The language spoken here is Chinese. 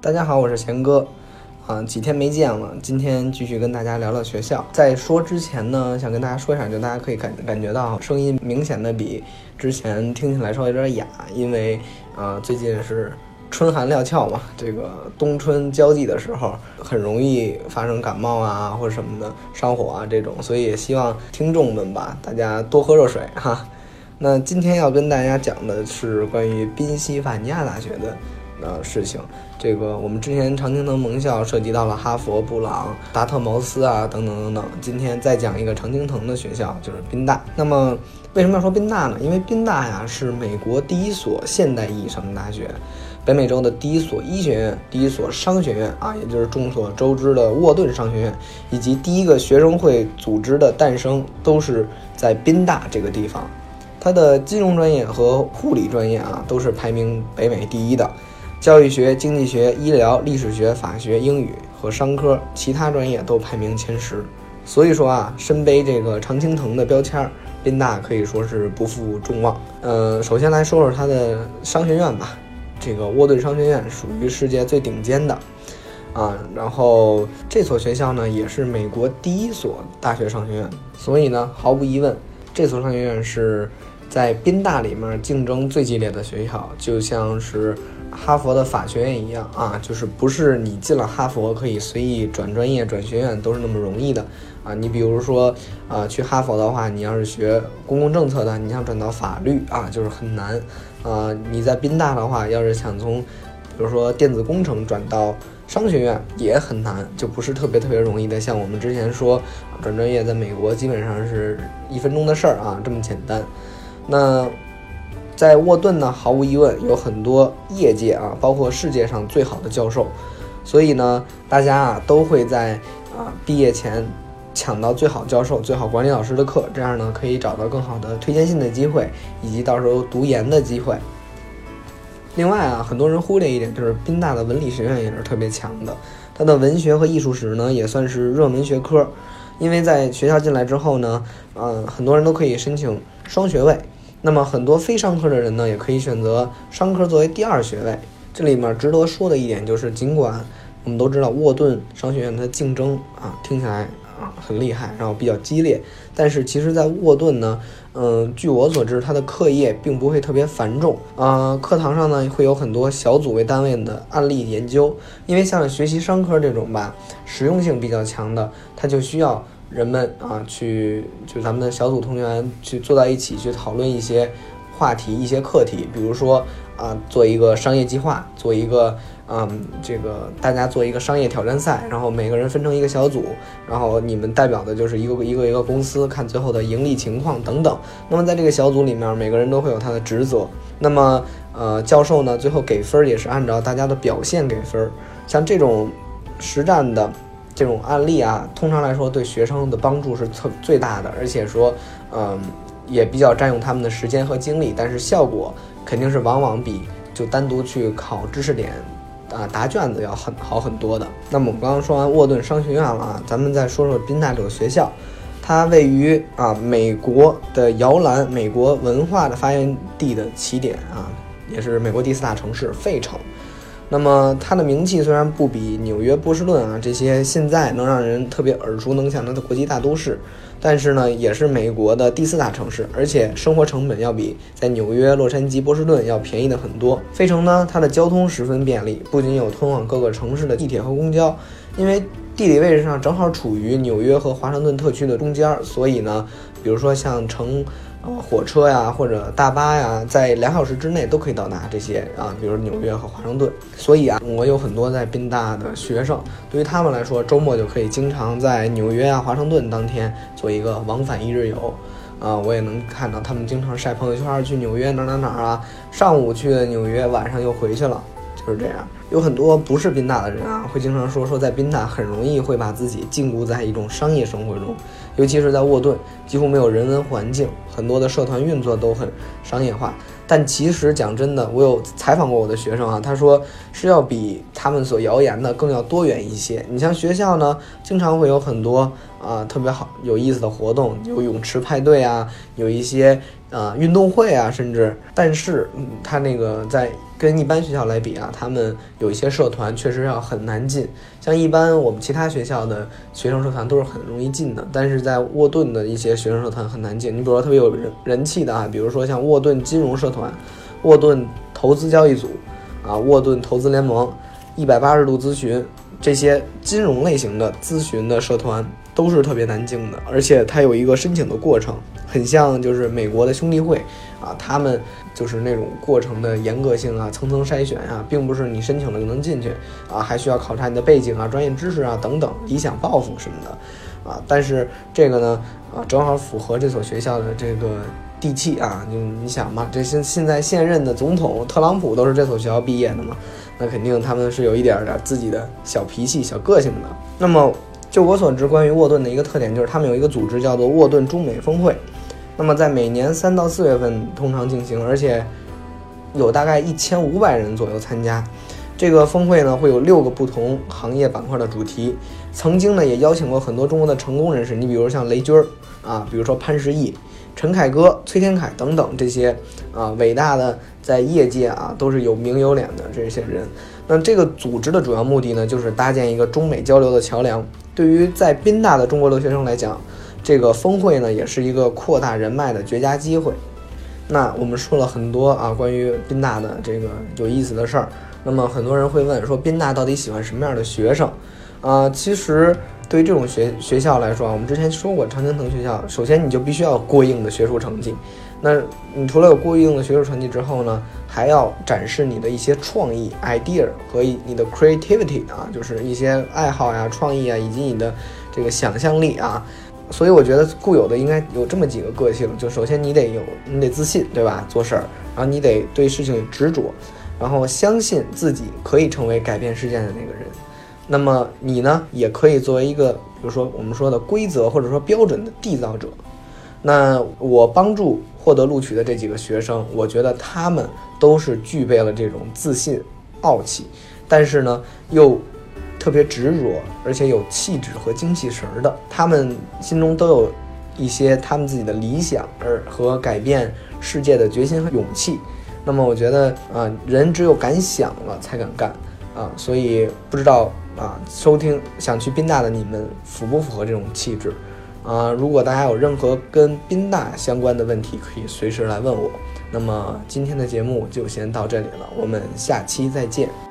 大家好，我是贤哥，啊，几天没见了，今天继续跟大家聊聊学校。在说之前呢，想跟大家说一下，就大家可以感感觉到声音明显的比之前听起来稍微有点哑，因为啊，最近是春寒料峭嘛，这个冬春交际的时候，很容易发生感冒啊或者什么的上火啊这种，所以也希望听众们吧，大家多喝热水哈。那今天要跟大家讲的是关于宾夕法尼亚大学的。的事情，这个我们之前常青藤盟校涉及到了哈佛、布朗、达特茅斯啊等等等等。今天再讲一个常青藤的学校，就是宾大。那么为什么要说宾大呢？因为宾大呀是美国第一所现代意义上的大学，北美洲的第一所医学院、第一所商学院啊，也就是众所周知的沃顿商学院，以及第一个学生会组织的诞生，都是在宾大这个地方。它的金融专业和护理专业啊，都是排名北美第一的。教育学、经济学、医疗、历史学、法学、英语和商科，其他专业都排名前十。所以说啊，身背这个常青藤的标签儿，宾大可以说是不负众望。呃，首先来说说它的商学院吧。这个沃顿商学院属于世界最顶尖的啊。然后这所学校呢，也是美国第一所大学商学院。所以呢，毫无疑问，这所商学院是在宾大里面竞争最激烈的学校，就像是。哈佛的法学院一样啊，就是不是你进了哈佛可以随意转专业、转学院都是那么容易的啊。你比如说啊，去哈佛的话，你要是学公共政策的，你想转到法律啊，就是很难啊。你在宾大的话，要是想从比如说电子工程转到商学院也很难，就不是特别特别容易的。像我们之前说转专业，在美国基本上是一分钟的事儿啊，这么简单。那。在沃顿呢，毫无疑问有很多业界啊，包括世界上最好的教授，所以呢，大家啊都会在啊毕业前抢到最好教授、最好管理老师的课，这样呢可以找到更好的推荐信的机会，以及到时候读研的机会。另外啊，很多人忽略一点，就是宾大的文理学院也是特别强的，它的文学和艺术史呢也算是热门学科，因为在学校进来之后呢，嗯，很多人都可以申请双学位。那么很多非商科的人呢，也可以选择商科作为第二学位。这里面值得说的一点就是，尽管我们都知道沃顿商学院的竞争啊，听起来啊很厉害，然后比较激烈，但是其实，在沃顿呢，嗯，据我所知，它的课业并不会特别繁重啊。课堂上呢，会有很多小组为单位的案例研究，因为像学习商科这种吧，实用性比较强的，它就需要。人们啊，去就咱们的小组同员去坐在一起去讨论一些话题、一些课题，比如说啊，做一个商业计划，做一个嗯，这个大家做一个商业挑战赛，然后每个人分成一个小组，然后你们代表的就是一个一个一个公司，看最后的盈利情况等等。那么在这个小组里面，每个人都会有他的职责。那么呃，教授呢，最后给分也是按照大家的表现给分。像这种实战的。这种案例啊，通常来说对学生的帮助是特最大的，而且说，嗯，也比较占用他们的时间和精力，但是效果肯定是往往比就单独去考知识点啊答卷子要很好很多的。那么我们刚刚说完沃顿商学院了啊，咱们再说说宾大这个学校，它位于啊美国的摇篮，美国文化的发源地的起点啊，也是美国第四大城市费城。那么它的名气虽然不比纽约、波士顿啊这些现在能让人特别耳熟能详的国际大都市，但是呢，也是美国的第四大城市，而且生活成本要比在纽约、洛杉矶、波士顿要便宜的很多。费城呢，它的交通十分便利，不仅有通往各个城市的地铁和公交，因为地理位置上正好处于纽约和华盛顿特区的中间，所以呢，比如说像乘。火车呀，或者大巴呀，在两小时之内都可以到达这些啊，比如纽约和华盛顿。所以啊，我有很多在宾大的学生，对于他们来说，周末就可以经常在纽约啊、华盛顿当天做一个往返一日游。啊，我也能看到他们经常晒朋友圈，去纽约哪哪哪啊，上午去纽约，晚上又回去了。就是这样，有很多不是宾大的人啊，会经常说说在宾大很容易会把自己禁锢在一种商业生活中，尤其是在沃顿，几乎没有人文环境，很多的社团运作都很商业化。但其实讲真的，我有采访过我的学生啊，他说是要比他们所谣言的更要多元一些。你像学校呢，经常会有很多啊特别好有意思的活动，有泳池派对啊，有一些啊运动会啊，甚至，但是嗯，他那个在跟一般学校来比啊，他们有一些社团确实要很难进。像一般我们其他学校的学生社团都是很容易进的，但是在沃顿的一些学生社团很难进。你比如说特别有人人气的啊，比如说像沃顿金融社团、沃顿投资交易组啊、沃顿投资联盟、一百八十度咨询这些金融类型的咨询的社团都是特别难进的，而且它有一个申请的过程，很像就是美国的兄弟会啊，他们就是那种过程的严格性啊，层层筛选啊，并不是你申请了就能进去啊，还需要考察你的背景啊、专业知识啊等等、理想抱负什么的啊。但是这个呢，啊，正好符合这所学校的这个地气啊，就你想嘛，这现现在现任的总统特朗普都是这所学校毕业的嘛，那肯定他们是有一点点自己的小脾气、小个性的。那么就我所知，关于沃顿的一个特点就是他们有一个组织叫做沃顿中美峰会。那么在每年三到四月份通常进行，而且有大概一千五百人左右参加。这个峰会呢会有六个不同行业板块的主题。曾经呢也邀请过很多中国的成功人士，你比如像雷军儿啊，比如说潘石屹、陈凯歌、崔天凯等等这些啊伟大的在业界啊都是有名有脸的这些人。那这个组织的主要目的呢，就是搭建一个中美交流的桥梁。对于在宾大的中国留学生来讲，这个峰会呢，也是一个扩大人脉的绝佳机会。那我们说了很多啊，关于宾大的这个有意思的事儿。那么很多人会问说，宾大到底喜欢什么样的学生？啊，其实对于这种学学校来说啊，我们之前说过，常青藤学校，首先你就必须要过硬的学术成绩。那你除了有过硬的学术成绩之后呢，还要展示你的一些创意 idea 和你的 creativity 啊，就是一些爱好呀、创意啊，以及你的这个想象力啊。所以我觉得固有的应该有这么几个个性，就首先你得有，你得自信，对吧？做事儿，然后你得对事情执着，然后相信自己可以成为改变世界的那个人。那么你呢，也可以作为一个，比如说我们说的规则或者说标准的缔造者。那我帮助获得录取的这几个学生，我觉得他们都是具备了这种自信、傲气，但是呢又特别执着，而且有气质和精气神儿的。他们心中都有一些他们自己的理想，而和改变世界的决心和勇气。那么我觉得啊，人只有敢想了才敢干啊，所以不知道啊，收听想去宾大的你们符不符合这种气质？啊，如果大家有任何跟宾大相关的问题，可以随时来问我。那么今天的节目就先到这里了，我们下期再见。